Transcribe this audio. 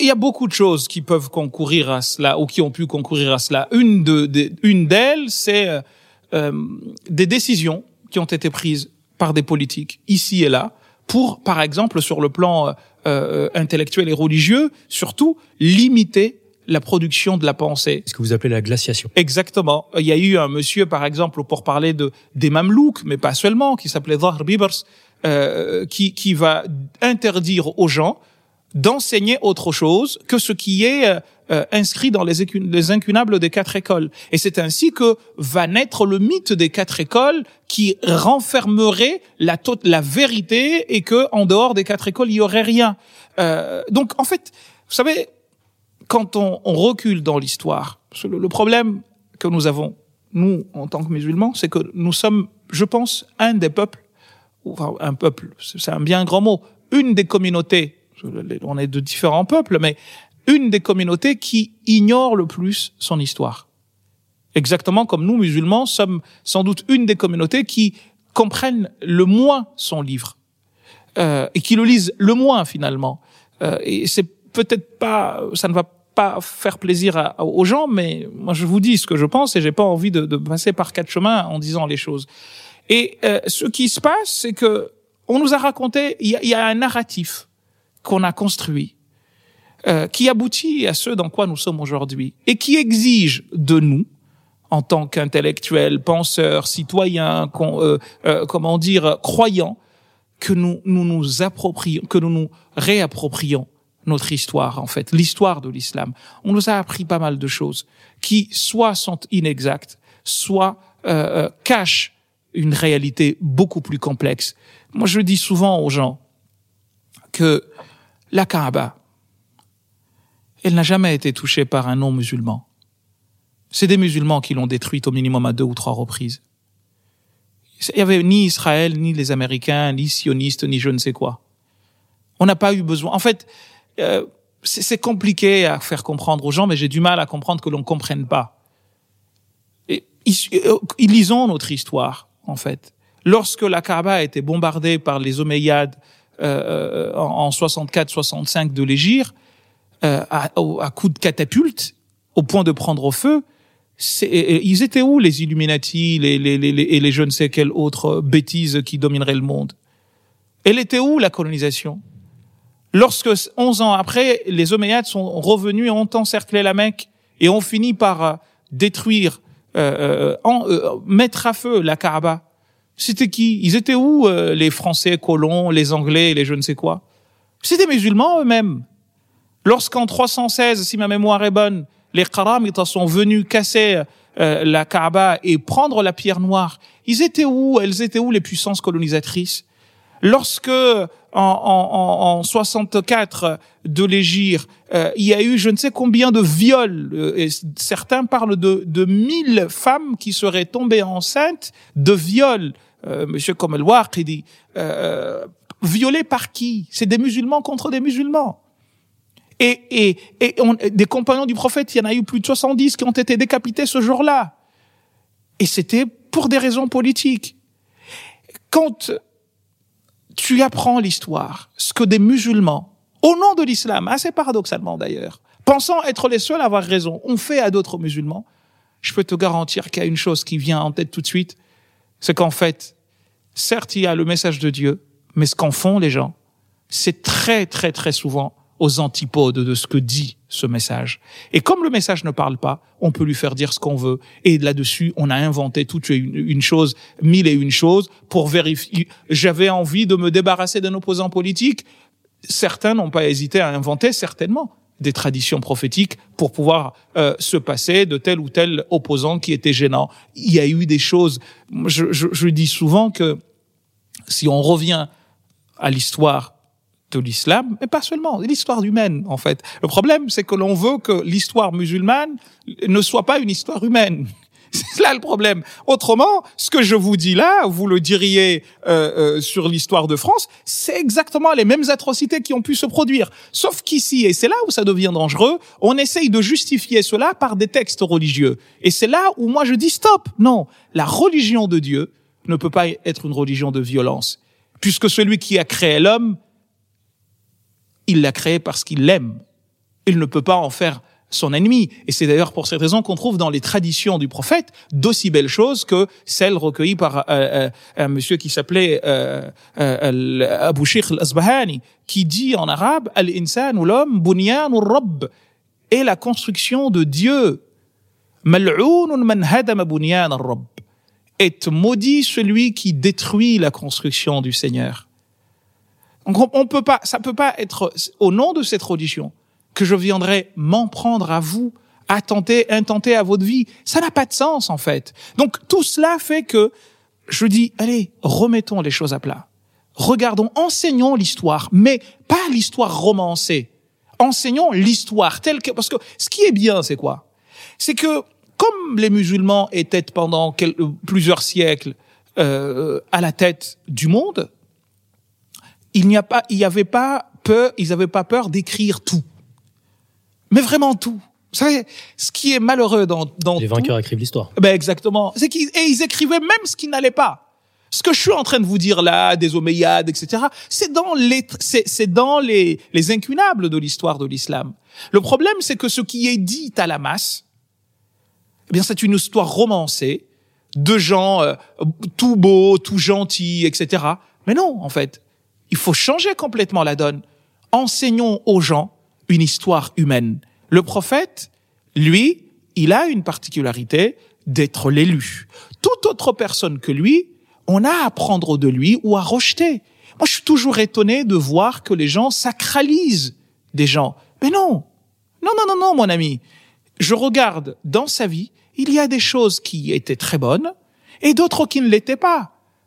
Il y a beaucoup de choses qui peuvent concourir à cela ou qui ont pu concourir à cela. Une de, une d'elles, c'est euh, euh, des décisions qui ont été prises par des politiques ici et là pour, par exemple, sur le plan euh, intellectuel et religieux, surtout limiter la production de la pensée. Ce que vous appelez la glaciation. Exactement. Il y a eu un monsieur, par exemple, pour parler de des Mamelouks, mais pas seulement, qui s'appelait Zahr Bibers, euh, qui, qui va interdire aux gens d'enseigner autre chose que ce qui est euh, euh, inscrit dans les, les, incunables des quatre écoles. Et c'est ainsi que va naître le mythe des quatre écoles qui renfermerait la, la vérité et que en dehors des quatre écoles, il y aurait rien. Euh, donc, en fait, vous savez, quand on, recule dans l'histoire, le, le problème que nous avons, nous, en tant que musulmans, c'est que nous sommes, je pense, un des peuples, enfin, un peuple, c'est un bien grand mot, une des communautés on est de différents peuples, mais une des communautés qui ignore le plus son histoire. Exactement comme nous, musulmans, sommes sans doute une des communautés qui comprennent le moins son livre euh, et qui le lisent le moins finalement. Euh, et c'est peut-être pas, ça ne va pas faire plaisir aux gens, mais moi je vous dis ce que je pense et j'ai pas envie de, passer par quatre chemins en disant les choses. Et euh, ce qui se passe, c'est que on nous a raconté, il y a un narratif qu'on a construit, euh, qui aboutit à ce dans quoi nous sommes aujourd'hui, et qui exige de nous, en tant qu'intellectuels, penseurs, citoyens, euh, euh, comment dire, croyants, que nous, nous nous approprions, que nous nous réapproprions notre histoire, en fait, l'histoire de l'islam. On nous a appris pas mal de choses qui soit sont inexactes, soit euh, cachent une réalité beaucoup plus complexe. Moi, je dis souvent aux gens que la Kaaba, elle n'a jamais été touchée par un non-musulman. C'est des musulmans qui l'ont détruite au minimum à deux ou trois reprises. Il n'y avait ni Israël, ni les Américains, ni sionistes, ni je ne sais quoi. On n'a pas eu besoin. En fait, euh, c'est compliqué à faire comprendre aux gens, mais j'ai du mal à comprendre que l'on ne comprenne pas. Et, euh, lisons notre histoire, en fait. Lorsque la Kaaba a été bombardée par les Omeyyades euh, en 64-65 de l'Égir, euh, à, à coups de catapulte, au point de prendre au feu, ils étaient où les Illuminati les, les, les, et les je ne sais quelles autres bêtises qui domineraient le monde? Elle était où la colonisation? Lorsque, 11 ans après, les Omeyyades sont revenus et ont encerclé la Mecque et ont fini par euh, détruire, euh, en, mettre à feu la Kaaba, c'était qui? Ils étaient où euh, les Français colons, les Anglais, les je ne sais quoi? C'était musulmans eux-mêmes. Lorsqu'en 316, si ma mémoire est bonne, les Qaramites sont venus casser euh, la Kaaba et prendre la pierre noire, ils étaient où? Elles étaient où les puissances colonisatrices? Lorsque en, en, en 64 de l'Égir, euh, il y a eu je ne sais combien de viols, et certains parlent de, de 1000 femmes qui seraient tombées enceintes de viols euh, monsieur comme el dit euh, violé par qui? C'est des musulmans contre des musulmans. Et, et, et on, des compagnons du prophète, il y en a eu plus de 70 qui ont été décapités ce jour-là. Et c'était pour des raisons politiques. Quand tu apprends l'histoire, ce que des musulmans, au nom de l'islam, assez paradoxalement d'ailleurs, pensant être les seuls à avoir raison, ont fait à d'autres musulmans, je peux te garantir qu'il y a une chose qui vient en tête tout de suite, c'est qu'en fait, certes, il y a le message de Dieu, mais ce qu'en font les gens, c'est très, très, très souvent aux antipodes de ce que dit ce message. Et comme le message ne parle pas, on peut lui faire dire ce qu'on veut. Et là-dessus, on a inventé toute une, chose, mille et une choses pour vérifier. J'avais envie de me débarrasser d'un opposant politique. Certains n'ont pas hésité à inventer, certainement, des traditions prophétiques pour pouvoir euh, se passer de tel ou tel opposant qui était gênant. Il y a eu des choses. Je, je, je dis souvent que si on revient à l'histoire de l'islam, mais pas seulement, l'histoire humaine en fait. Le problème, c'est que l'on veut que l'histoire musulmane ne soit pas une histoire humaine. C'est là le problème. Autrement, ce que je vous dis là, vous le diriez euh, euh, sur l'histoire de France, c'est exactement les mêmes atrocités qui ont pu se produire. Sauf qu'ici, et c'est là où ça devient dangereux, on essaye de justifier cela par des textes religieux. Et c'est là où moi je dis stop. Non, la religion de Dieu ne peut pas être une religion de violence, puisque celui qui a créé l'homme, il l'a créé parce qu'il l'aime. il ne peut pas en faire son ennemi. Et c'est d'ailleurs pour cette raison qu'on trouve dans les traditions du prophète d'aussi belles choses que celles recueillies par euh, euh, un monsieur qui s'appelait euh, euh, Abu Sheikh al-Asbahani, qui dit en arabe Al-insan ou l'homme bunyan ou rabb est la construction de Dieu. Mal'oun bunyan rabb est maudit celui qui détruit la construction du Seigneur. Donc on peut pas, ça peut pas être au nom de cette tradition que je viendrai m'en prendre à vous, attenter, intenter à votre vie. Ça n'a pas de sens, en fait. Donc, tout cela fait que je dis, allez, remettons les choses à plat. Regardons, enseignons l'histoire, mais pas l'histoire romancée. Enseignons l'histoire telle que, parce que ce qui est bien, c'est quoi? C'est que, comme les musulmans étaient pendant plusieurs siècles euh, à la tête du monde, il n'y a pas, il y avait pas peur, ils n'avaient pas peur d'écrire tout mais vraiment tout. Vous savez, ce qui est malheureux dans, dans les vainqueurs écrivent l'histoire. Ben exactement. C'est qu'ils et ils écrivaient même ce qui n'allait pas. Ce que je suis en train de vous dire là, des Omeyyades, etc., c'est dans les c'est dans les les incunables de l'histoire de l'islam. Le problème, c'est que ce qui est dit à la masse, eh bien, c'est une histoire romancée de gens euh, tout beaux, tout gentils, etc. Mais non, en fait, il faut changer complètement la donne. Enseignons aux gens une histoire humaine. Le prophète, lui, il a une particularité d'être l'élu. Toute autre personne que lui, on a à prendre de lui ou à rejeter. Moi, je suis toujours étonné de voir que les gens sacralisent des gens. Mais non, non, non, non, non, mon ami. Je regarde dans sa vie, il y a des choses qui étaient très bonnes et d'autres qui ne l'étaient pas.